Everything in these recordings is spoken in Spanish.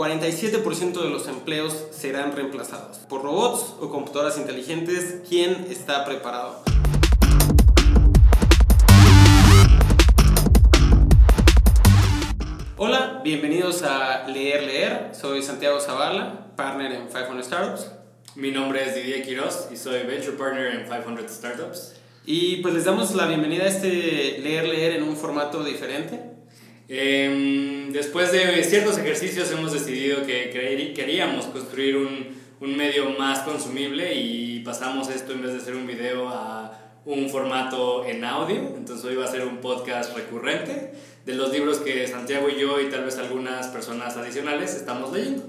47% de los empleos serán reemplazados por robots o computadoras inteligentes. ¿Quién está preparado? Hola, bienvenidos a Leer Leer. Soy Santiago Zavala, partner en 500 Startups. Mi nombre es Didier Quiroz y soy Venture Partner en 500 Startups. Y pues les damos la bienvenida a este Leer Leer en un formato diferente. Em, después de ciertos ejercicios hemos decidido que queríamos construir un, un medio más consumible y pasamos esto en vez de ser un video a un formato en audio. Entonces hoy va a ser un podcast recurrente de los libros que Santiago y yo y tal vez algunas personas adicionales estamos leyendo.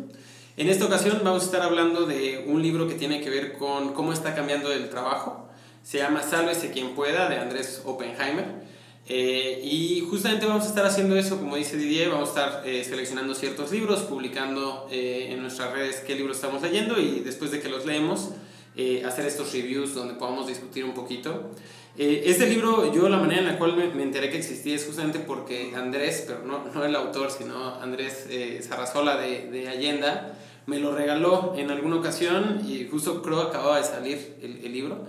En esta ocasión vamos a estar hablando de un libro que tiene que ver con cómo está cambiando el trabajo. Se llama Sálvese quien pueda de Andrés Oppenheimer. Eh, y justamente vamos a estar haciendo eso, como dice Didier, vamos a estar eh, seleccionando ciertos libros, publicando eh, en nuestras redes qué libros estamos leyendo y después de que los leemos, hacer estos reviews donde podamos discutir un poquito. este libro, yo la manera en la cual me, enteré que existía es justamente porque Andrés, pero no, no el autor, sino Andrés Sarrazola de, de Allenda, me lo regaló en alguna ocasión y justo creo acababa de salir el, el libro.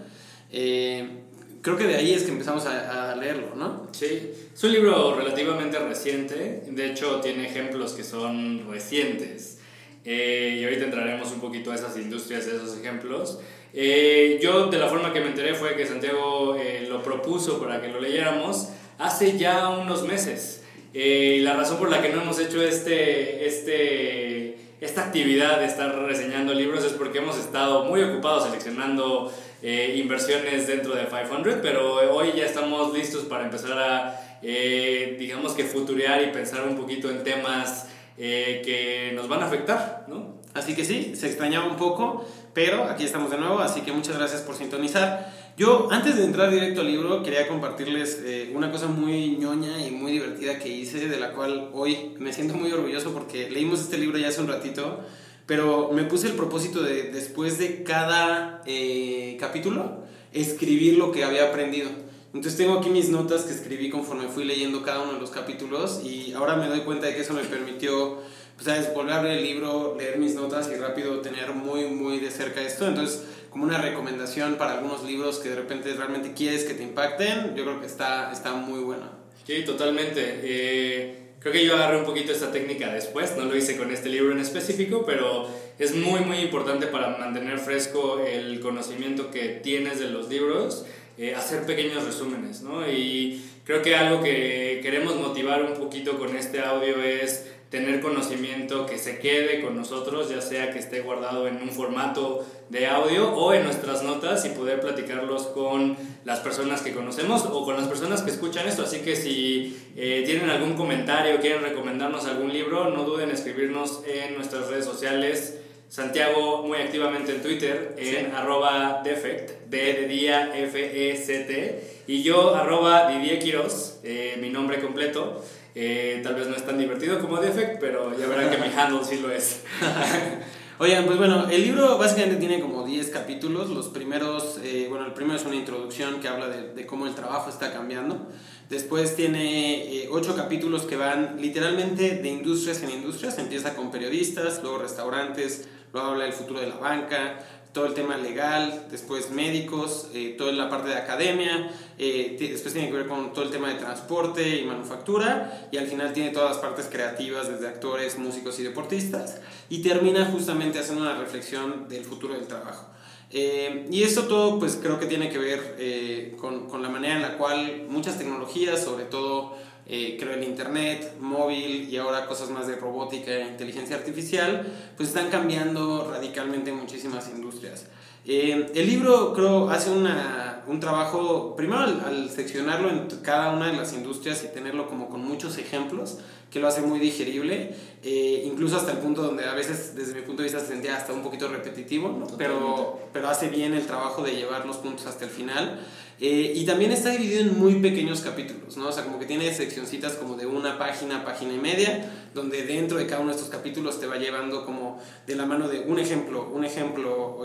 Eh, creo que de ahí es que empezamos a, a, leerlo, ¿no? Sí, es un libro relativamente reciente, de hecho tiene ejemplos que son recientes. Eh, y ahorita entraremos un poquito a esas industrias, a esos ejemplos. Eh, yo de la forma que me enteré fue que Santiago lo propuso para que lo leyéramos hace ya unos meses. y la razón por la que no hemos hecho este, este esta actividad de estar reseñando libros es porque hemos estado muy ocupados seleccionando eh, inversiones dentro de 500, pero hoy ya estamos listos para empezar a, eh, digamos que futurear y pensar un poquito en temas eh, que nos van a afectar, ¿no? Así que sí, se extrañaba un poco, pero aquí estamos de nuevo, así que muchas gracias por sintonizar. Yo, antes de entrar directo al libro, quería compartirles eh, una cosa muy ñoña y muy divertida que hice, de la cual hoy me siento muy orgulloso porque leímos este libro ya hace un ratito, pero me puse el propósito de, después de cada eh, capítulo, escribir lo que había aprendido. Entonces tengo aquí mis notas que escribí conforme fui leyendo cada uno de los capítulos y ahora me doy cuenta de que eso me permitió, pues, ¿sabes? volver a el libro, leer mis notas y rápido tener muy, muy de cerca esto. Entonces como una recomendación para algunos libros que de repente realmente quieres que te impacten, yo creo que está, está muy bueno. Sí, totalmente. Eh, creo que yo agarré un poquito esta técnica después, no lo hice con este libro en específico, pero es muy, muy importante para mantener fresco el conocimiento que tienes de los libros, eh, hacer pequeños resúmenes, ¿no? Y creo que algo que queremos motivar un poquito con este audio es tener conocimiento que se quede con nosotros, ya sea que esté guardado en un formato de audio o en nuestras notas y poder platicarlos con las personas que conocemos o con las personas que escuchan esto. Así que si eh, tienen algún comentario, quieren recomendarnos algún libro, no duden en escribirnos en nuestras redes sociales. Santiago muy activamente en Twitter en arroba defect, D de día F E C T, y yo arroba Didier Quiroz, eh, mi nombre completo. Eh, tal vez no es tan divertido como Defect, pero ya verán que mi handle sí lo es. Oigan, pues bueno, el libro básicamente tiene como 10 capítulos. Los primeros, eh, bueno, el primero es una introducción que habla de, de cómo el trabajo está cambiando. Después tiene 8 eh, capítulos que van literalmente de industrias en industrias. Empieza con periodistas, luego restaurantes, luego habla del futuro de la banca, todo el tema legal, después médicos, eh, toda la parte de academia, eh, después tiene que ver con todo el tema de transporte y manufactura, y al final tiene todas las partes creativas, desde actores, músicos y deportistas, y termina justamente haciendo una reflexión del futuro del trabajo. Eh, y esto todo pues creo que tiene que ver con, con la manera en la cual muchas tecnologías, sobre todo eh, creo el Internet, móvil y ahora cosas más de robótica e inteligencia artificial, pues están cambiando radicalmente muchísimas industrias. Eh, el libro creo hace una, un trabajo, primero al, seccionarlo en cada una de las industrias y tenerlo como con muchos ejemplos, que lo hace muy digerible, eh, incluso hasta el punto donde a veces desde mi punto de vista se sentía hasta un poquito repetitivo, pero, pero hace bien el trabajo de llevar los puntos hasta el final. Eh, y también está dividido en muy pequeños capítulos, ¿no? O sea, como que tiene seccioncitas como de una página, página y media, donde dentro de cada uno de estos capítulos te va llevando como de la mano de un ejemplo, un ejemplo,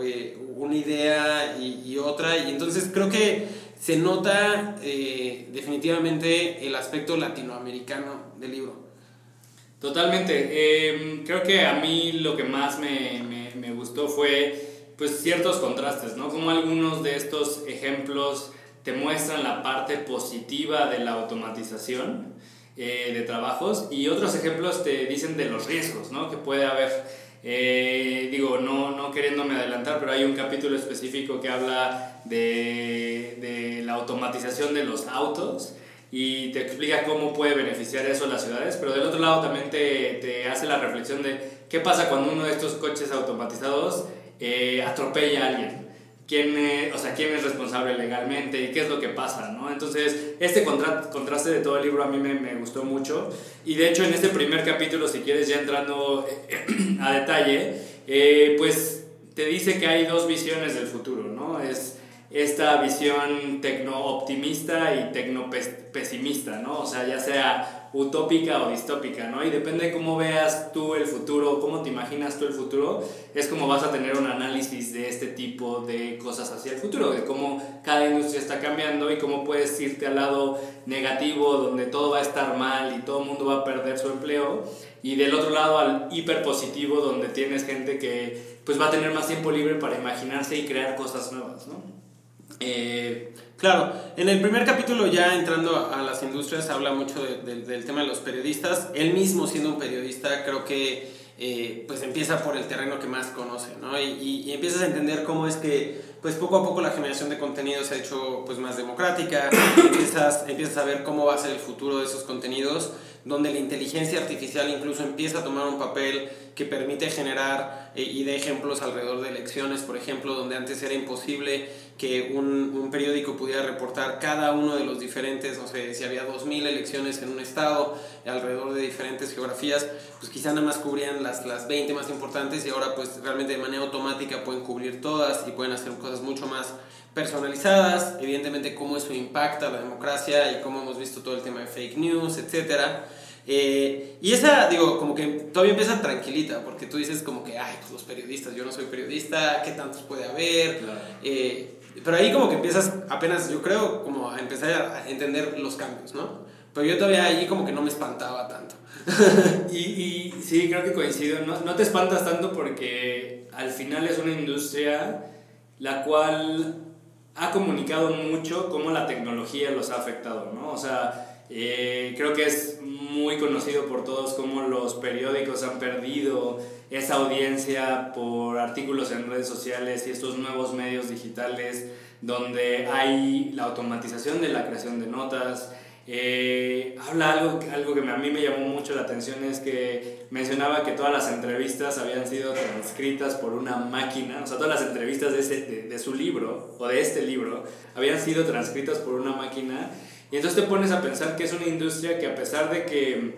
una idea y, otra. Y entonces creo que se nota eh, definitivamente el aspecto latinoamericano del libro. Totalmente. Em, creo que a mí lo que más me, me, me, gustó fue pues ciertos contrastes, ¿no? Como algunos de estos ejemplos te muestran la parte positiva de la automatización eh, de trabajos y otros ejemplos te dicen de los riesgos, ¿no? Que puede haber. Eh, digo, no, no queriéndome adelantar, pero hay un capítulo específico que habla de, de la automatización de los autos y te explica cómo puede beneficiar eso a las ciudades, pero del otro lado también te, te hace la reflexión de qué pasa cuando uno de estos coches automatizados eh, atropella a alguien. ¿Quién o sea, quién es responsable legalmente y qué es lo que pasa, ¿no? Entonces, este contraste de todo el libro a mí me, me, gustó mucho. Y de hecho, en este primer capítulo, si quieres ya entrando a detalle, eh, pues te dice que hay dos visiones del futuro, ¿no? Es esta visión tecno-optimista y tecno-pesimista, ¿no? O sea, ya sea utópica o distópica, ¿no? Y depende de cómo veas tú el futuro, cómo te imaginas tú el futuro, es como vas a tener un análisis de este tipo de cosas hacia el futuro, de cómo cada industria está cambiando y cómo puedes irte al lado negativo, donde todo va a estar mal y todo el mundo va a perder su empleo, y del otro lado al hiperpositivo, donde tienes gente que pues va a tener más tiempo libre para imaginarse y crear cosas nuevas, ¿no? Eh, claro, en el primer capítulo ya entrando a las industrias habla mucho del tema de los periodistas. Él mismo siendo un periodista creo que eh, pues empieza por el terreno que más conoce, ¿no? Y, y, empiezas a entender cómo es que pues poco a poco la generación de contenidos se ha hecho pues más democrática, empiezas, empiezas a ver cómo va a ser el futuro de esos contenidos donde la inteligencia artificial incluso empieza a tomar un papel que permite generar eh, y de ejemplos alrededor de elecciones, por ejemplo, donde antes era imposible que un, un, periódico pudiera reportar cada uno de los diferentes, no sé, si había 2.000 elecciones en un estado, alrededor de diferentes geografías, pues quizá nada más cubrían las, las 20 más importantes y ahora pues realmente de manera automática pueden cubrir todas y pueden hacer cosas mucho más personalizadas, evidentemente cómo eso impacta la democracia y cómo hemos visto todo el tema de fake news, etcétera. Eh, y esa, digo, como que todavía empieza tranquilita, porque tú dices como que, ay, pues los periodistas, yo no soy periodista, ¿qué tantos puede haber? Eh, pero ahí como que empiezas apenas, yo creo, como a empezar a entender los cambios, ¿no? Pero yo todavía ahí como que no me espantaba tanto. y, y sí, creo que coincido, no, no te espantas tanto porque al final es una industria la cual ha comunicado mucho cómo la tecnología los ha afectado, ¿no? O sea, eh, creo que es muy conocido por todos cómo los periódicos han perdido esa audiencia por artículos en redes sociales y estos nuevos medios digitales donde hay la automatización de la creación de notas, eh, habla algo, algo que a mí me llamó mucho la atención, es que mencionaba que todas las entrevistas habían sido transcritas por una máquina, o sea, todas las entrevistas de, ese, de, su libro o de este libro habían sido transcritas por una máquina. Y entonces te pones a pensar que es una industria que a pesar de que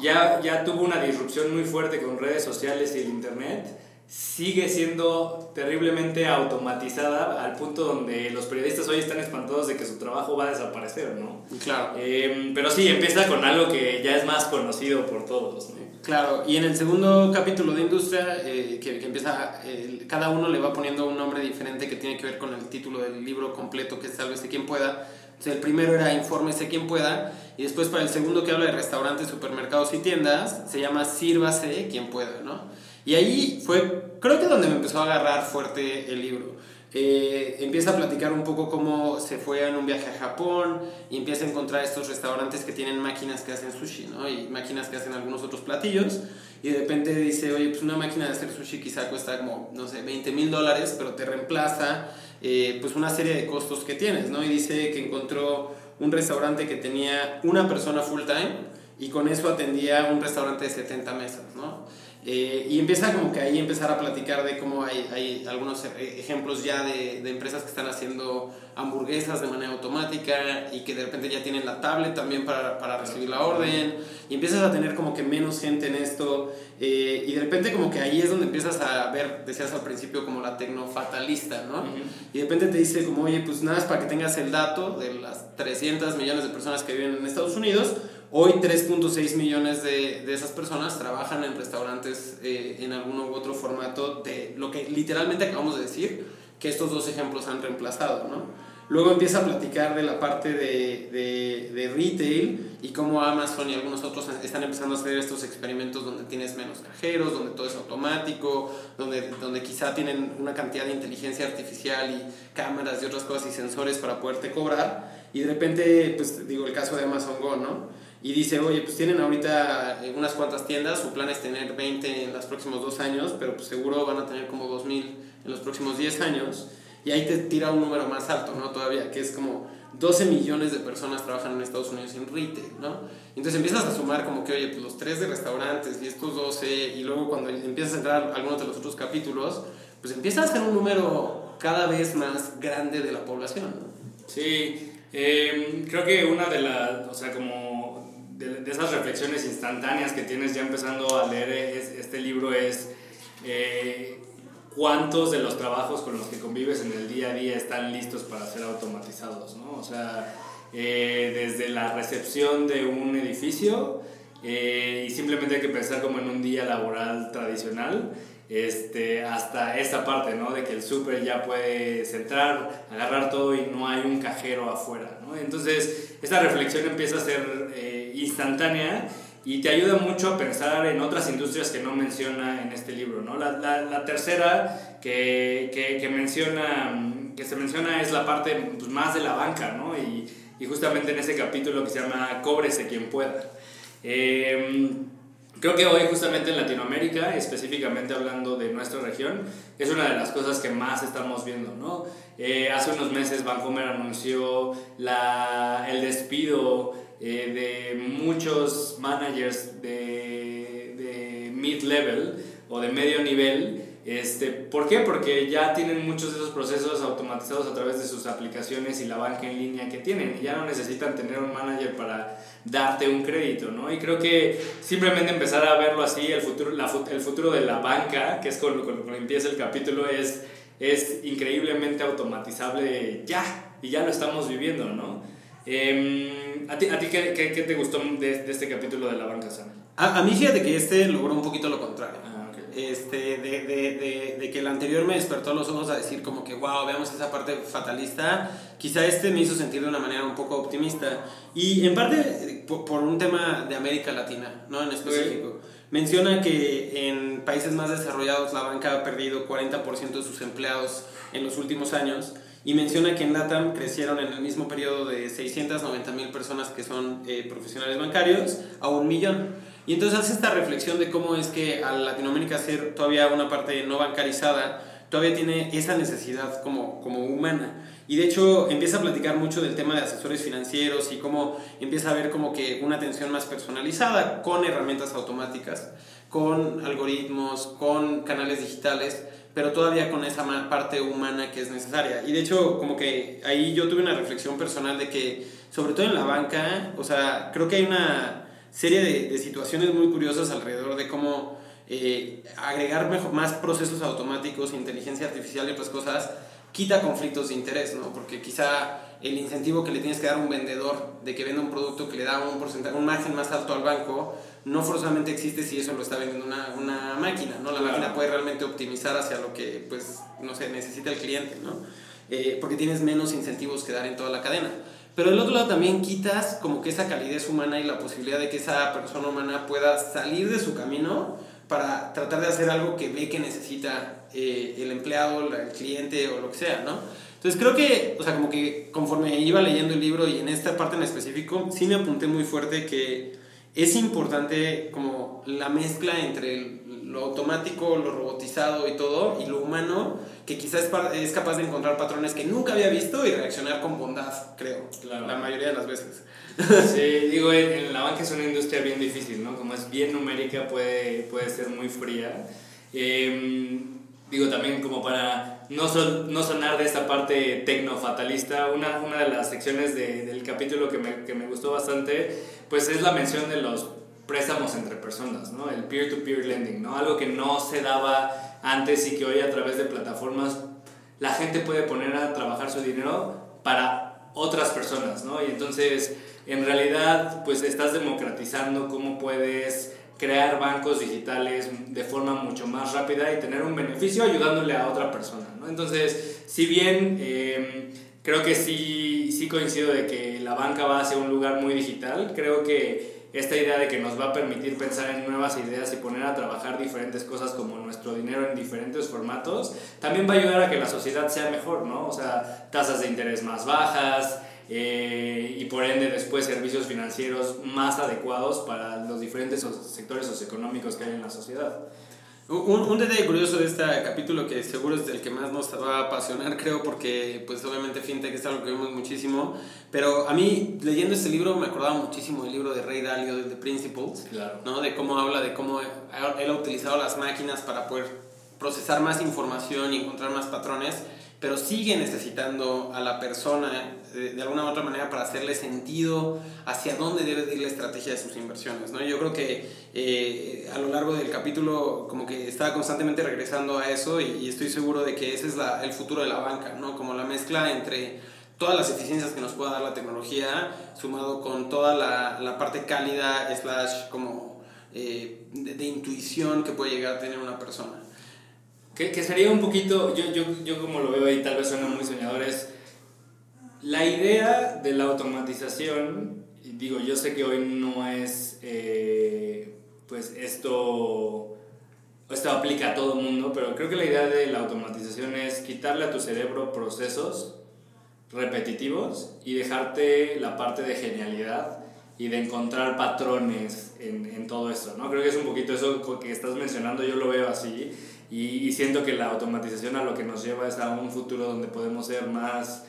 ya, ya tuvo una disrupción muy fuerte con redes sociales y el Internet, sigue siendo terriblemente automatizada al punto donde los periodistas hoy están espantados de que su trabajo va a desaparecer, ¿no? Claro. Eh, pero sí, empieza con algo que ya es más conocido por todos, ¿no? Claro, y en el segundo capítulo de Industria, eh, que, que, empieza, cada uno le va poniendo un nombre diferente que tiene que ver con el título del libro completo, que es Sálvese quien pueda. Entonces, el primero era Infórmese quien pueda, y después para el segundo que habla de restaurantes, supermercados y tiendas, se llama Sírvase quien pueda, ¿no? Y ahí fue, creo que donde me empezó a agarrar fuerte el libro. Eh, empieza a platicar un poco cómo se fue en un viaje a Japón y empieza a encontrar estos restaurantes que tienen máquinas que hacen sushi, ¿no? Y máquinas que hacen algunos otros platillos. Y de repente dice, oye, pues una máquina de hacer sushi quizá cuesta como, no sé, 20 mil dólares, pero te reemplaza eh, pues una serie de costos que tienes, ¿no? Y dice que encontró un restaurante que tenía una persona full time y con eso atendía un restaurante de 70 mesas, ¿no? Eh, y empieza como que ahí empezar a platicar de cómo hay, hay algunos e, ejemplos ya de, de, empresas que están haciendo hamburguesas de manera automática y que de repente ya tienen la tablet también para, para recibir la orden. Y empiezas a tener como que menos gente en esto. Eh, y de repente como que ahí es donde empiezas a ver, decías al principio como la tecnofatalista, ¿no? Y de repente te dice como, oye, pues nada, es para que tengas el dato de las 300 millones de personas que viven en Estados Unidos, Hoy 3.6 millones de, de, esas personas trabajan en restaurantes eh, en alguno u otro formato de lo que literalmente acabamos de decir, que estos dos ejemplos han reemplazado, ¿no? Luego empieza a platicar de la parte de, de, de, retail y cómo Amazon y algunos otros están empezando a hacer estos experimentos donde tienes menos cajeros, donde todo es automático, donde, donde quizá tienen una cantidad de inteligencia artificial y cámaras y otras cosas y sensores para poderte cobrar. Y de repente, pues digo, el caso de Amazon Go, ¿no? Y dice, oye, pues tienen ahorita unas cuantas tiendas, su plan es tener 20 en los próximos dos años, pero pues seguro van a tener como 2000 en los próximos 10 años y ahí te tira un número más alto, ¿no? Todavía, que es como 12 millones de personas trabajan en Estados Unidos en retail, ¿no? Entonces empiezas a sumar como que, oye, pues los tres de restaurantes y estos 12, y luego cuando empiezas a entrar algunos de los otros capítulos, pues empieza a ser un número cada vez más grande de la población, ¿no? Sí, eh, creo que una de las, o sea, como de, de, esas reflexiones instantáneas que tienes ya empezando a leer este libro es... Eh, cuántos de los trabajos con los que convives en el día a día están listos para ser automatizados, ¿no? O sea, eh, desde la recepción de un edificio eh, y simplemente hay que pensar como en un día laboral tradicional, este, hasta esta parte, ¿no? De que el súper ya puede centrar, agarrar todo y no hay un cajero afuera, ¿no? Entonces, esta reflexión empieza a ser eh, instantánea y te ayuda mucho a pensar en otras industrias que no menciona en este libro. ¿no? La, la, la tercera que, que, menciona, que se menciona es la parte pues, más de la banca, ¿no? y, y, justamente en ese capítulo que se llama Cóbrese quien pueda. Eh, creo que hoy justamente en Latinoamérica, específicamente hablando de nuestra región, es una de las cosas que más estamos viendo. ¿no? Eh, hace unos meses Bancomer anunció la, el despido eh, de muchos managers de, de mid-level o de medio nivel. Este, ¿Por qué? Porque ya tienen muchos de esos procesos automatizados a través de sus aplicaciones y la banca en línea que tienen. Ya no necesitan tener un manager para darte un crédito, ¿no? Y creo que simplemente empezar a verlo así, el futuro, la, el futuro de la banca, que es con, lo que empieza el capítulo, es, es increíblemente automatizable ya, y ya lo estamos viviendo, ¿no? Eh, ¿A ti, a ti qué, qué, qué, te gustó de, de, este capítulo de La Banca Sana? A, a, mí fíjate que este logró un poquito lo contrario. Ah. Este, de, de, de, que el anterior me despertó los ojos a decir como que, wow, veamos esa parte fatalista. Quizá este me hizo sentir de una manera un poco optimista. Y en parte por, por un tema de América Latina, ¿no? En específico. Menciona que en países más desarrollados la banca ha perdido 40% de sus empleados en los últimos años y menciona que en LATAM crecieron en el mismo periodo de 690 mil personas que son eh, profesionales bancarios a un millón. Y entonces hace esta reflexión de cómo es que a Latinoamérica ser todavía una parte no bancarizada, todavía tiene esa necesidad como, como humana. Y de hecho empieza a platicar mucho del tema de asesores financieros y cómo empieza a ver como que una atención más personalizada con herramientas automáticas, con algoritmos, con canales digitales pero todavía con esa parte humana que es necesaria. Y de hecho, como que ahí yo tuve una reflexión personal de que, sobre todo en la banca, o sea, creo que hay una serie de, de situaciones muy curiosas alrededor de cómo eh, agregar mejor, más procesos automáticos, inteligencia artificial y otras cosas, quita conflictos de interés, ¿no? Porque quizá el incentivo que le tienes que dar a un vendedor de que venda un producto que le da un porcentaje, un margen más alto al banco, no forzosamente existe si eso lo está vendiendo una, una máquina, ¿no? La claro. máquina puede realmente optimizar hacia lo que, pues, no sé, necesita el cliente, ¿no? Eh, porque tienes menos incentivos que dar en toda la cadena. Pero del otro lado también quitas como que esa calidez humana y la posibilidad de que esa persona humana pueda salir de su camino para tratar de hacer algo que ve que necesita eh, el empleado, el cliente o lo que sea, ¿no? Entonces creo que, o sea, como que conforme iba leyendo el libro y en esta parte en específico, sí me apunté muy fuerte que es importante como la mezcla entre lo automático, lo robotizado y todo, y lo humano, que quizás es capaz de encontrar patrones que nunca había visto y reaccionar con bondad, creo, claro. la mayoría de las veces. Sí, digo, en la banca es una industria bien difícil, ¿no? Como es bien numérica, puede, puede ser muy fría. Eh, digo, también como para no, son, no sonar de esta parte tecno-fatalista, una, una de las secciones de, del capítulo que me, que me gustó bastante, pues es la mención de los préstamos entre personas, ¿no? El peer-to-peer -peer lending, ¿no? Algo que no se daba antes y que hoy a través de plataformas la gente puede poner a trabajar su dinero para otras personas, ¿no? Y entonces, en realidad, pues estás democratizando cómo puedes crear bancos digitales de forma mucho más rápida y tener un beneficio ayudándole a otra persona, ¿no? Entonces, si bien... Eh, creo que sí, sí coincido de que la banca va hacia un lugar muy digital. Creo que esta idea de que nos va a permitir pensar en nuevas ideas y poner a trabajar diferentes cosas como nuestro dinero en diferentes formatos, también va a ayudar a que la sociedad sea mejor, ¿no? O sea, tasas de interés más bajas eh, y por ende después servicios financieros más adecuados para los diferentes sectores socioeconómicos que hay en la sociedad. Un, un, detalle curioso de este capítulo que seguro es el que más nos va a apasionar, creo, porque pues obviamente FinTech es algo que vemos muchísimo, pero a mí leyendo este libro me acordaba muchísimo del libro de Ray Dalio, de The Principles, claro. ¿no? de cómo habla de cómo él ha utilizado las máquinas para poder procesar más información y encontrar más patrones pero sigue necesitando a la persona de, alguna u otra manera para hacerle sentido hacia dónde debe ir la estrategia de sus inversiones. ¿no? Yo creo que eh, a lo largo del capítulo como que está constantemente regresando a eso y, estoy seguro de que ese es la, el futuro de la banca, ¿no? como la mezcla entre todas las eficiencias que nos pueda dar la tecnología, sumado con toda la, la parte cálida, slash como eh, de intuición que puede llegar a tener una persona. Que, que, sería un poquito, yo, yo, yo como lo veo ahí, tal vez suena muy soñador, es la idea de la automatización, digo, yo sé que hoy no es, eh, pues esto, esto aplica a todo el mundo, pero creo que la idea de la automatización es quitarle a tu cerebro procesos repetitivos y dejarte la parte de genialidad y de encontrar patrones en, en todo esto, ¿no? Creo que es un poquito eso que estás mencionando, yo lo veo así y, siento que la automatización a lo que nos lleva es a un futuro donde podemos ser más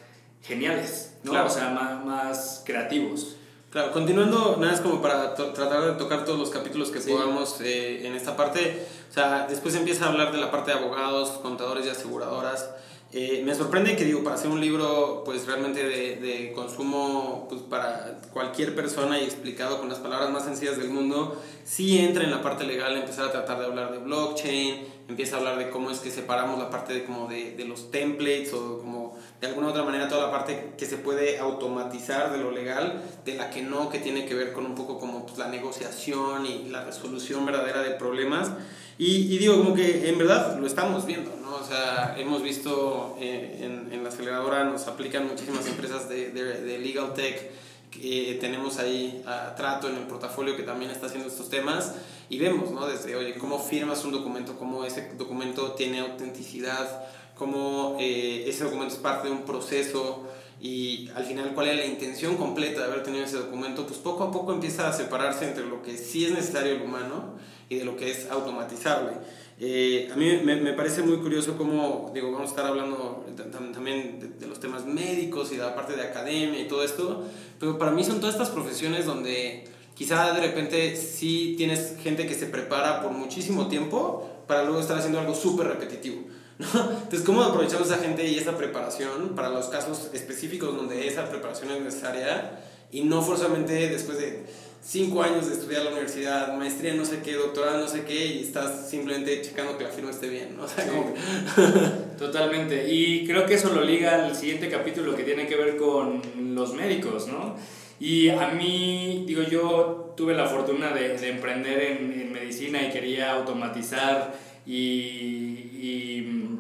geniales, ¿no? O sea, más, más, creativos. Claro, continuando, nada es como para tratar de tocar todos los capítulos que podamos eh, en esta parte. O sea, después empieza a hablar de la parte de abogados, contadores y aseguradoras. Eh, me sorprende que, digo, para hacer un libro, pues realmente de, de, consumo pues, para cualquier persona y explicado con las palabras más sencillas del mundo, sí entra en la parte legal, empezar a tratar de hablar de blockchain, empieza a hablar de cómo es que separamos la parte de, como de, de, los templates o como de alguna otra manera toda la parte que se puede automatizar de lo legal, de la que no, que tiene que ver con un poco como pues, la negociación y la resolución verdadera de problemas. Y, y, digo, como que en verdad lo estamos viendo, ¿no? O sea, hemos visto eh, en, en, la aceleradora, nos aplican muchísimas empresas de, de, de legal tech que tenemos ahí a Trato en el portafolio que también está haciendo estos temas y vemos, ¿no? Desde, oye, cómo firmas un documento, cómo ese documento tiene autenticidad, cómo eh, ese documento es parte de un proceso y al final cuál es la intención completa de haber tenido ese documento, pues poco a poco empieza a separarse entre lo que sí es necesario el humano y de lo que es automatizable. Eh, a mí me, me, parece muy curioso cómo, digo, vamos a estar hablando también de, de, los temas médicos y de la parte de academia y todo esto, pero para mí son todas estas profesiones donde quizá de repente sí tienes gente que se prepara por muchísimo tiempo para luego estar haciendo algo súper repetitivo. ¿No? Entonces, ¿cómo aprovechamos esa gente y esa preparación para los casos específicos donde esa preparación es necesaria y no forzosamente después de cinco años de estudiar la universidad, maestría no sé qué, doctorado no sé qué, y estás simplemente checando que la firma esté bien, ¿no? Totalmente. Y creo que eso lo liga al siguiente capítulo que tiene que ver con los médicos, ¿no? Y a mí, digo, yo tuve la fortuna de, de emprender en, en, medicina y quería automatizar y, y,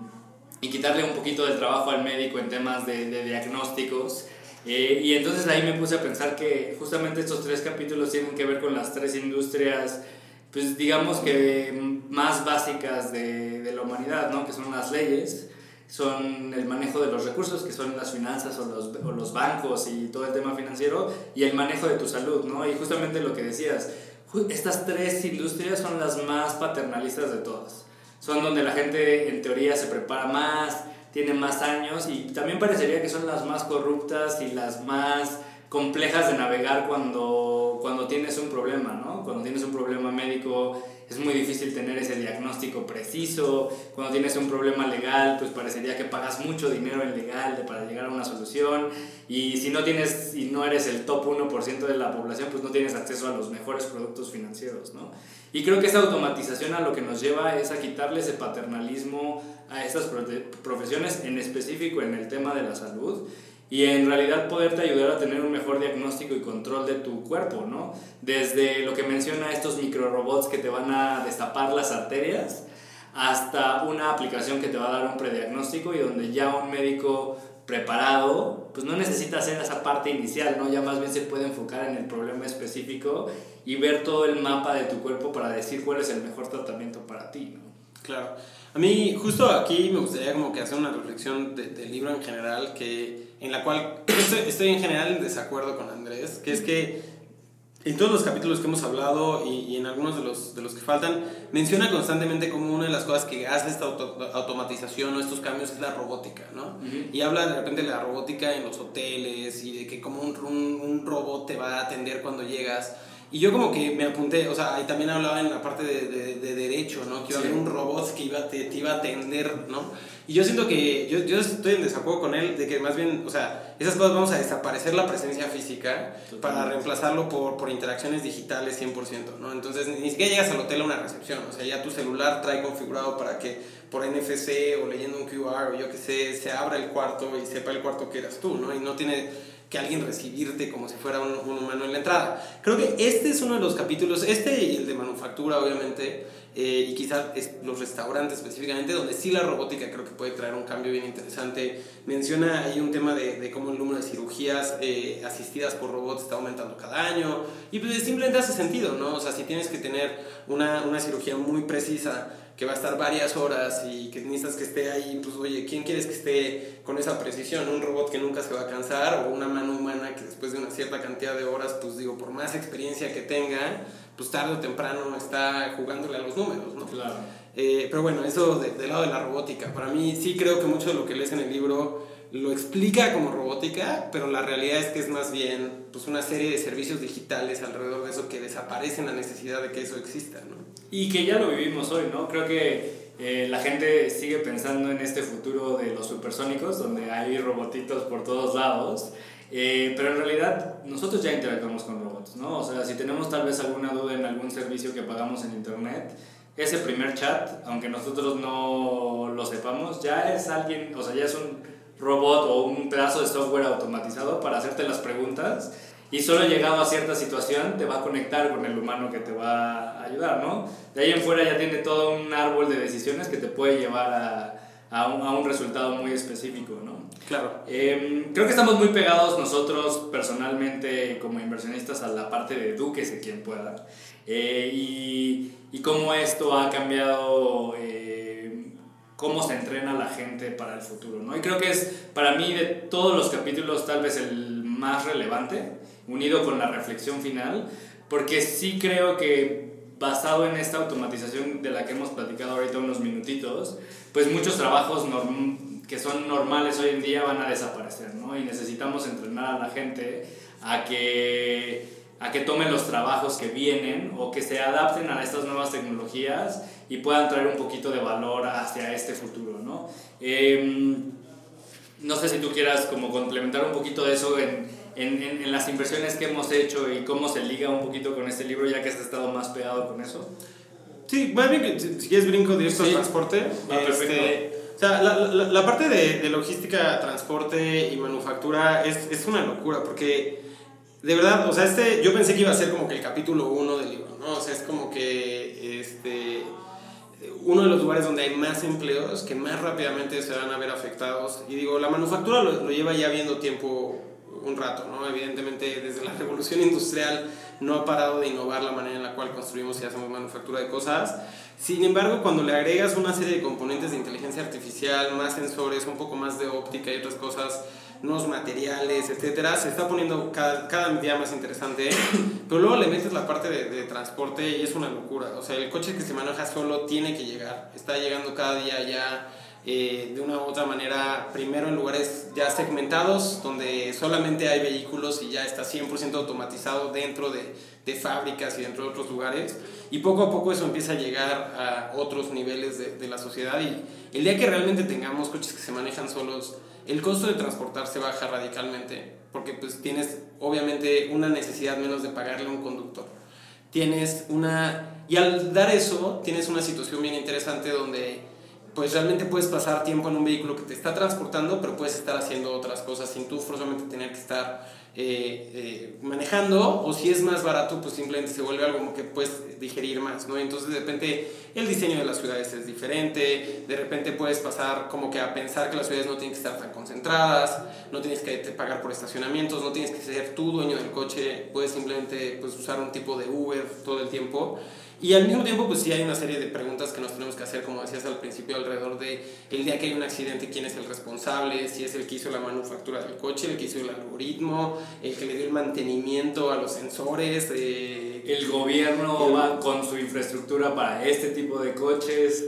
y, quitarle un poquito del trabajo al médico en temas de, de diagnósticos. Eh, y entonces ahí me puse a pensar que justamente estos tres capítulos tienen que ver con las tres industrias, pues digamos que más básicas de, de la humanidad, ¿no? Que son las leyes, son el manejo de los recursos, que son las finanzas o los, o los bancos y todo el tema financiero, y el manejo de tu salud, ¿no? Y justamente lo que decías, estas tres industrias son las más paternalistas de todas. Son donde la gente en teoría se prepara más, tiene más años y también parecería que son las más corruptas y las más complejas de navegar cuando, cuando tienes un problema, ¿no? Cuando tienes un problema médico es muy difícil tener ese diagnóstico preciso. Cuando tienes un problema legal, pues parecería que pagas mucho dinero en legal para llegar a una solución. Y si no tienes y no eres el top 1% de la población, pues no tienes acceso a los mejores productos financieros, ¿no? Y creo que esa automatización a lo que nos lleva es a quitarle ese paternalismo a estas profesiones, en específico en el tema de la salud, y en realidad poderte ayudar a tener un mejor diagnóstico y control de tu cuerpo, ¿no? Desde lo que menciona estos microrobots que te van a destapar las arterias hasta una aplicación que te va a dar un prediagnóstico y donde ya un médico preparado, pues no necesita hacer esa parte inicial, ¿no? Ya más bien se puede enfocar en el problema específico y ver todo el mapa de tu cuerpo para decir cuál es el mejor tratamiento para ti, ¿no? Claro. A mí justo aquí me gustaría como que hacer una reflexión del libro en general, que, en la cual estoy, estoy en general en desacuerdo con Andrés, que es que en todos los capítulos que hemos hablado y, y, en algunos de los, de los que faltan, menciona constantemente como una de las cosas que hace esta auto, automatización o estos cambios es la robótica, ¿no? Uh -huh. Y habla de repente de la robótica en los hoteles y de que como un, un, un, robot te va a atender cuando llegas. Y yo como que me apunté, o sea, y también hablaba en la parte de, de, de derecho, ¿no? Que iba sí. a haber un robot que iba, te, te iba a atender, ¿no? Y yo siento que yo, yo estoy en desacuerdo con él de que más bien, o sea, esas cosas vamos a desaparecer la presencia física Totalmente. para reemplazarlo por, por interacciones digitales 100%, ¿no? Entonces ni siquiera llegas al hotel a una recepción, o sea, ya tu celular trae configurado para que por NFC o leyendo un QR o yo que sé, se abra el cuarto y sepa el cuarto que eras tú, ¿no? Y no tiene que alguien recibirte como si fuera un, un, humano en la entrada. Creo que este es uno de los capítulos, este y el de manufactura obviamente, eh, y quizás los restaurantes específicamente, donde sí la robótica creo que puede traer un cambio bien interesante. Menciona ahí un tema de, de cómo el número de cirugías eh, asistidas por robots está aumentando cada año, y pues simplemente hace sentido, ¿no? O sea, si tienes que tener una, una cirugía muy precisa, que va a estar varias horas y que necesitas que esté ahí, pues oye, ¿quién quieres que esté con esa precisión? ¿Un robot que nunca se va a cansar o una mano humana que después de una cierta cantidad de horas, pues digo, por más experiencia que tenga, pues tarde o temprano está jugándole a los números, ¿no? Claro. Eh, pero bueno, eso del de lado de la robótica, para mí sí creo que mucho de lo que lees en el libro lo explica como robótica, pero la realidad es que es más bien pues, una serie de servicios digitales alrededor de eso que desaparecen la necesidad de que eso exista, ¿no? Y que ya lo vivimos hoy, ¿no? Creo que eh, la gente sigue pensando en este futuro de los supersónicos, donde hay robotitos por todos lados, eh, pero en realidad nosotros ya interactuamos con robots, ¿no? O sea, si tenemos tal vez alguna duda en algún servicio que pagamos en internet, ese primer chat, aunque nosotros no lo sepamos, ya es alguien, o sea, ya es un robot o un pedazo de software automatizado para hacerte las preguntas y solo llegado a cierta situación te va a conectar con el humano que te va a ayudar, ¿no? De ahí en fuera ya tiene todo un árbol de decisiones que te puede llevar a, a, un, a un, resultado muy específico, ¿no? Claro. Eh, creo que estamos muy pegados nosotros personalmente como inversionistas a la parte de edúquese quien pueda. Eh, y, y cómo esto ha cambiado... Eh, cómo se entrena la gente para el futuro, ¿no? Y creo que es, para mí, de todos los capítulos, tal vez el más relevante, unido con la reflexión final, porque sí creo que basado en esta automatización de la que hemos platicado ahorita unos minutitos, pues muchos trabajos que son normales hoy en día van a desaparecer, ¿no? Y necesitamos entrenar a la gente a que a que tomen los trabajos que vienen o que se adapten a estas nuevas tecnologías y puedan traer un poquito de valor hacia este futuro, ¿no? Eh, no sé si tú quieras como complementar un poquito de eso en, en, en, las inversiones que hemos hecho y cómo se liga un poquito con este libro, ya que has estado más pegado con eso. Sí, más bien, si, si quieres brinco directo sí. al transporte. Ah, este, o sea, la, la, la parte de, de, logística, transporte y manufactura es, es una locura, porque de verdad, o sea, este, yo pensé que iba a ser como que el capítulo 1 del libro, ¿no? O sea, es como que este, uno de los lugares donde hay más empleos que más rápidamente se van a ver afectados. Y digo, la manufactura lo, lo lleva ya viendo tiempo un rato, ¿no? Evidentemente, desde la revolución industrial no ha parado de innovar la manera en la cual construimos y hacemos manufactura de cosas. Sin embargo, cuando le agregas una serie de componentes de inteligencia artificial, más sensores, un poco más de óptica y otras cosas, nuevos materiales, etcétera, se está poniendo cada, cada día más interesante, pero luego le metes la parte de, de, transporte y es una locura. O sea, el coche que se maneja solo tiene que llegar, está llegando cada día ya eh, de una u otra manera, primero en lugares ya segmentados, donde solamente hay vehículos y ya está 100% automatizado dentro de, de, fábricas y dentro de otros lugares, y poco a poco eso empieza a llegar a otros niveles de, de la sociedad y el día que realmente tengamos coches que se manejan solos, el costo de transportarse baja radicalmente, porque pues tienes obviamente una necesidad menos de pagarle a un conductor. Tienes una... Y al dar eso, tienes una situación bien interesante donde pues realmente puedes pasar tiempo en un vehículo que te está transportando, pero puedes estar haciendo otras cosas sin tú forzosamente tener que estar eh, eh, manejando, o si es más barato, pues simplemente se vuelve algo como que puedes digerir más, ¿no? Entonces de repente el diseño de las ciudades es diferente, de repente puedes pasar como que a pensar que las ciudades no tienen que estar tan concentradas, no tienes que pagar por estacionamientos, no tienes que ser tú dueño del coche, puedes simplemente pues, usar un tipo de Uber todo el tiempo. Y al mismo tiempo, pues sí hay una serie de preguntas que nos tenemos que hacer, como decías al principio, alrededor de el día que hay un accidente, quién es el responsable, si es el que hizo la manufactura del coche, el que hizo el algoritmo, el que le dio el mantenimiento a los sensores. Eh, el gobierno va con su infraestructura para este tipo de coches.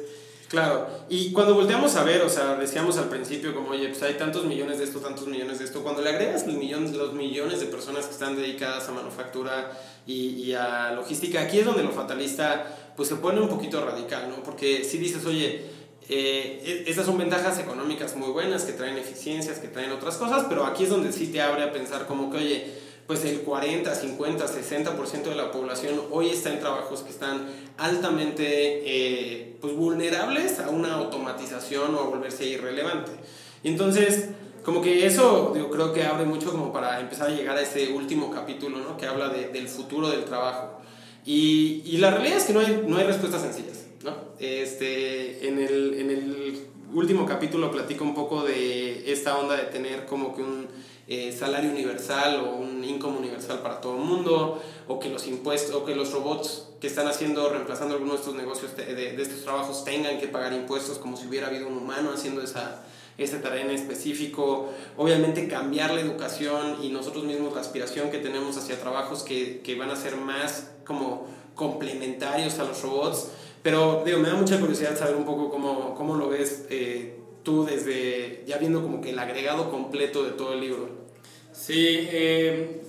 Claro, y cuando volteamos a ver, o sea, decíamos al principio como, oye, pues hay tantos millones de esto, tantos millones de esto, cuando le agregas los millones, los millones de personas que están dedicadas a manufactura y, y, a logística, aquí es donde lo fatalista pues se pone un poquito radical, ¿no? Porque si dices, oye, eh, e, estas son ventajas económicas muy buenas que traen eficiencias, que traen otras cosas, pero aquí es donde sí te abre a pensar como que, oye, pues el 40, 50, 60% de la población hoy está en trabajos que están altamente eh, pues vulnerables a una automatización o a volverse irrelevante. Y entonces, como que eso yo creo que abre mucho como para empezar a llegar a ese último capítulo, ¿no? Que habla de, del futuro del trabajo. Y, y, la realidad es que no hay, no hay respuestas sencillas, ¿no? Este, en, el, en el último capítulo platico un poco de esta onda de tener como que un eh, salario universal o un income universal para todo el mundo, o que los impuestos, o que los robots que están haciendo, reemplazando algunos de estos negocios, de, de, estos trabajos, tengan que pagar impuestos como si hubiera habido un humano haciendo esa, esa tarea en específico. Obviamente cambiar la educación y nosotros mismos la aspiración que tenemos hacia trabajos que, que van a ser más como complementarios a los robots. Pero digo, me da mucha curiosidad saber un poco cómo, cómo lo ves eh, tú desde ya viendo como que el agregado completo de todo el libro. Sí, eh,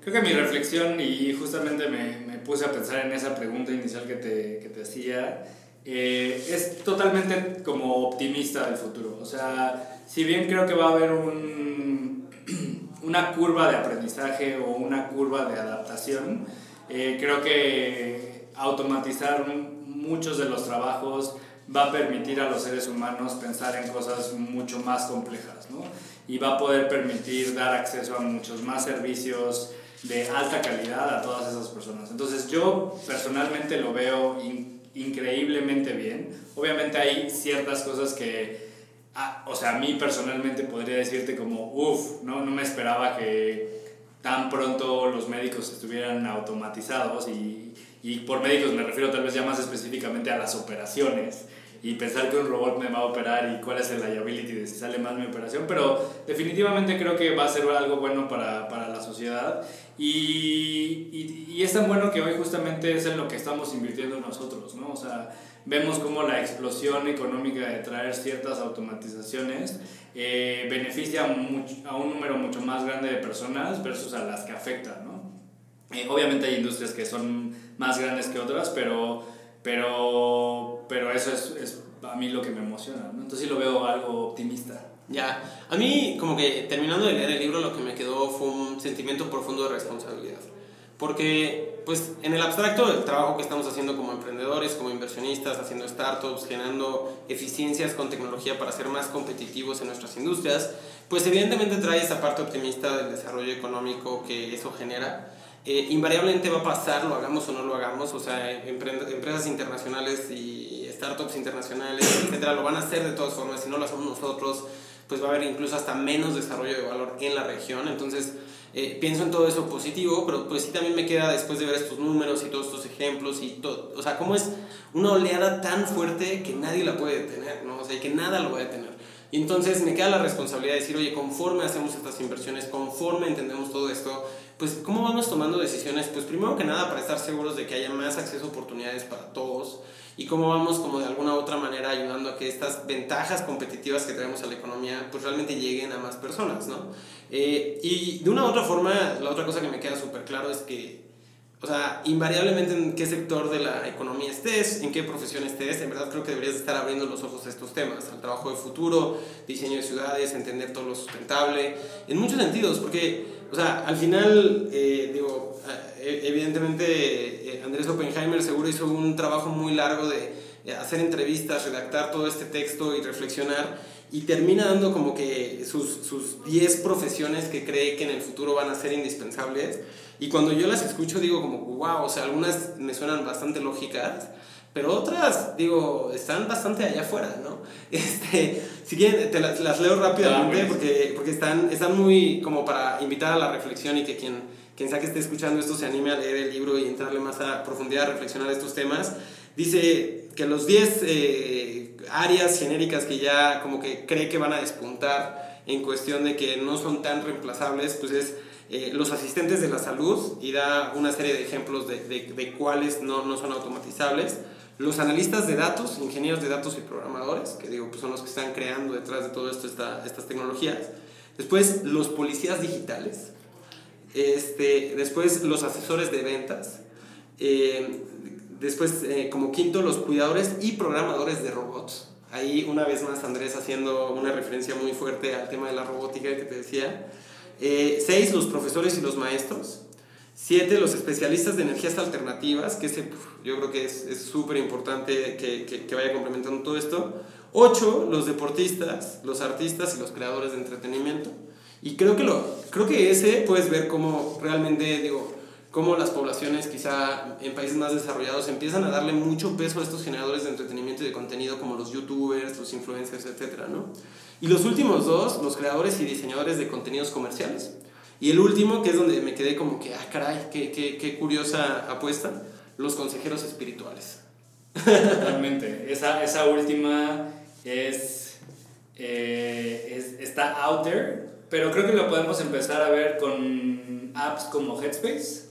creo que mi reflexión, y justamente me, me, puse a pensar en esa pregunta inicial que te, que te hacía, eh, es totalmente como optimista del futuro. O sea, si bien creo que va a haber un, una curva de aprendizaje o una curva de adaptación, eh, creo que automatizar muchos de los trabajos va a permitir a los seres humanos pensar en cosas mucho más complejas, ¿no? Y va a poder permitir dar acceso a muchos más servicios de alta calidad a todas esas personas. Entonces yo personalmente lo veo increíblemente bien. Obviamente hay ciertas cosas que, ah, o sea, a mí personalmente podría decirte como, uff, ¿no? no me esperaba que tan pronto los médicos estuvieran automatizados y, y por médicos me refiero tal vez ya más específicamente a las operaciones y pensar que un robot me va a operar y cuál es el liability de si sale mal mi operación, pero definitivamente creo que va a ser algo bueno para, para la sociedad y, y, y, es tan bueno que hoy justamente es en lo que estamos invirtiendo nosotros, ¿no? O sea, vemos como la explosión económica de traer ciertas automatizaciones eh, beneficia a un número mucho más grande de personas versus a las que afecta, ¿no? Eh, obviamente hay industrias que son más grandes que otras, pero, pero, pero eso es, es a mí lo que me emociona, ¿no? Entonces sí lo veo algo optimista. Ya, a mí como que terminando de leer el libro lo que me quedó fue un sentimiento profundo de responsabilidad. Porque, pues, en el abstracto, el trabajo que estamos haciendo como emprendedores, como inversionistas, haciendo startups, generando eficiencias con tecnología para ser más competitivos en nuestras industrias, pues evidentemente trae esa parte optimista del desarrollo económico que eso genera. Eh, invariablemente va a pasar, lo hagamos o no lo hagamos, o sea, empresas internacionales y startups internacionales, etcétera, lo van a hacer de todas formas, si no lo hacemos nosotros, pues va a haber incluso hasta menos desarrollo de valor en la región, entonces eh, pienso en todo eso positivo, pero pues sí también me queda después de ver estos números y todos estos ejemplos y todo, o sea, cómo es una oleada tan fuerte que nadie la puede detener, ¿no? O sea, y que nada lo va a detener. Y entonces me queda la responsabilidad de decir, oye, conforme hacemos estas inversiones, conforme entendemos todo esto, pues cómo vamos tomando decisiones, pues primero que nada para estar seguros de que haya más acceso a oportunidades para todos y cómo vamos como de alguna u otra manera ayudando a que estas ventajas competitivas que traemos a la economía pues realmente lleguen a más personas, ¿no? Eh, y de una u otra forma, la otra cosa que me queda súper claro es que, o sea, invariablemente en qué sector de la economía estés, en qué profesión estés, en verdad creo que deberías estar abriendo los ojos a estos temas, al trabajo de futuro, diseño de ciudades, entender todo lo sustentable, en muchos sentidos, porque o sea, al final, eh, digo, eh, evidentemente eh, Andrés Oppenheimer seguro hizo un trabajo muy largo de hacer entrevistas, redactar todo este texto y reflexionar y termina dando como que sus, sus 10 profesiones que cree que en el futuro van a ser indispensables. Y cuando yo las escucho digo como, wow, o sea, algunas me suenan bastante lógicas, pero otras, digo, están bastante allá afuera, ¿no? Este, si quieren, te las, las leo rápidamente porque, porque están, están muy como para invitar a la reflexión y que quien, quien sea que esté escuchando esto se anime a leer el libro y entrarle más a profundidad a reflexionar estos temas. Dice que los 10 eh, áreas genéricas que ya como que cree que van a despuntar en cuestión de que no son tan reemplazables, pues es eh, los asistentes de la salud y da una serie de ejemplos de, de, de cuáles no, no, son automatizables. Los analistas de datos, ingenieros de datos y programadores, que digo, pues son los que están creando detrás de todo esto esta, estas tecnologías. Después, los policías digitales. Este, después, los asesores de ventas. Eh, después, eh, como quinto, los cuidadores y programadores de robots. Ahí, una vez más, Andrés haciendo una referencia muy fuerte al tema de la robótica que te decía. Eh, seis, los profesores y los maestros. Siete, los especialistas de energías alternativas, que ese, yo creo que es súper importante que, que, que, vaya complementando todo esto. Ocho, los deportistas, los artistas y los creadores de entretenimiento. Y creo que, lo, creo que ese puedes ver cómo realmente, digo, cómo las poblaciones quizá en países más desarrollados empiezan a darle mucho peso a estos generadores de entretenimiento y de contenido como los youtubers, los influencers, etc. ¿no? Y los últimos dos, los creadores y diseñadores de contenidos comerciales. Y el último, que es donde me quedé como que, ah, caray, qué, qué, qué curiosa apuesta, los consejeros espirituales. Totalmente. Esa, esa última es, eh, es, está out there, pero creo que lo podemos empezar a ver con apps como Headspace,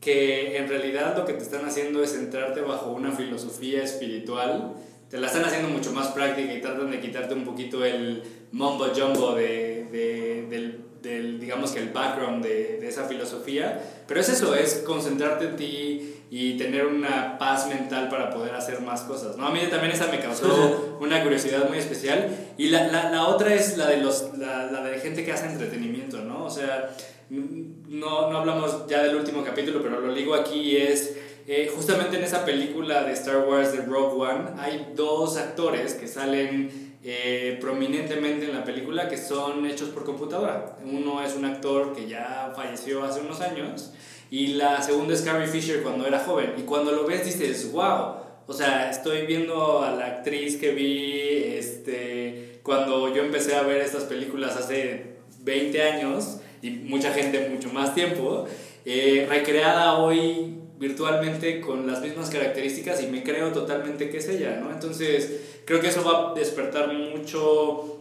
que en realidad lo que te están haciendo es centrarte bajo una filosofía espiritual. Te la están haciendo mucho más práctica y tratan de quitarte un poquito el mumbo jumbo de, de, del del, digamos que el background de, de, esa filosofía, pero es eso, es concentrarte en ti y tener una paz mental para poder hacer más cosas, ¿no? A mí también esa me causó una curiosidad muy especial y la, la, la otra es la de, los, la, la, de gente que hace entretenimiento, ¿no? O sea, no, no hablamos ya del último capítulo, pero lo digo aquí es... Eh, justamente en esa película de Star Wars de Rogue One hay dos actores que salen eh, prominentemente en la película que son hechos por computadora. Uno es un actor que ya falleció hace unos años y la segunda es Carrie Fisher cuando era joven. Y cuando lo ves dices, wow, o sea, estoy viendo a la actriz que vi este, cuando yo empecé a ver estas películas hace 20 años y mucha gente mucho más tiempo, eh, recreada hoy virtualmente con las mismas características y me creo totalmente que es ella, ¿no? Entonces, creo que eso va a despertar mucho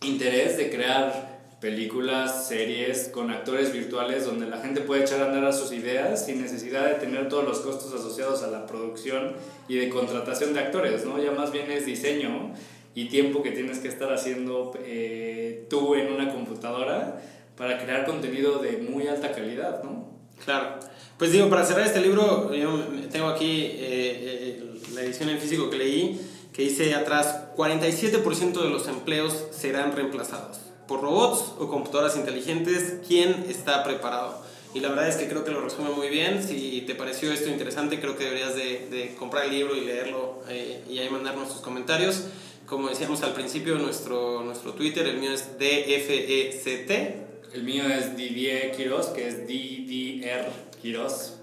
interés de crear películas, series con actores virtuales donde la gente puede echar a andar a sus ideas sin necesidad de tener todos los costos asociados a la producción y de contratación de actores, ¿no? Ya más bien es diseño y tiempo que tienes que estar haciendo eh, tú en una computadora para crear contenido de muy alta calidad, ¿no? Claro. Pues digo, para cerrar este libro, yo tengo aquí eh, eh, la edición en físico que leí, que dice atrás, 47% de los empleos serán reemplazados por robots o computadoras inteligentes. ¿Quién está preparado? Y la verdad es que creo que lo resume muy bien. Si te pareció esto interesante, creo que deberías de, de comprar el libro y leerlo eh, y ahí mandarnos tus comentarios. Como decíamos al principio, nuestro, nuestro Twitter, el mío es DFECT. El mío es Didier Quiroz, que es DDR Quiroz.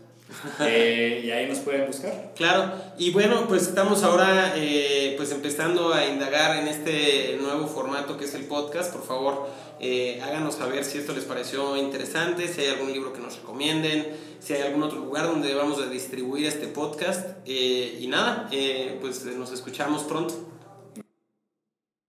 Eh, y ahí nos pueden buscar. Claro, y bueno, pues estamos ahora eh, pues empezando a indagar en este nuevo formato que es el podcast. Por favor, eh, háganos saber si esto les pareció interesante, si hay algún libro que nos recomienden, si hay algún otro lugar donde vamos a distribuir este podcast. y nada, pues nos escuchamos pronto.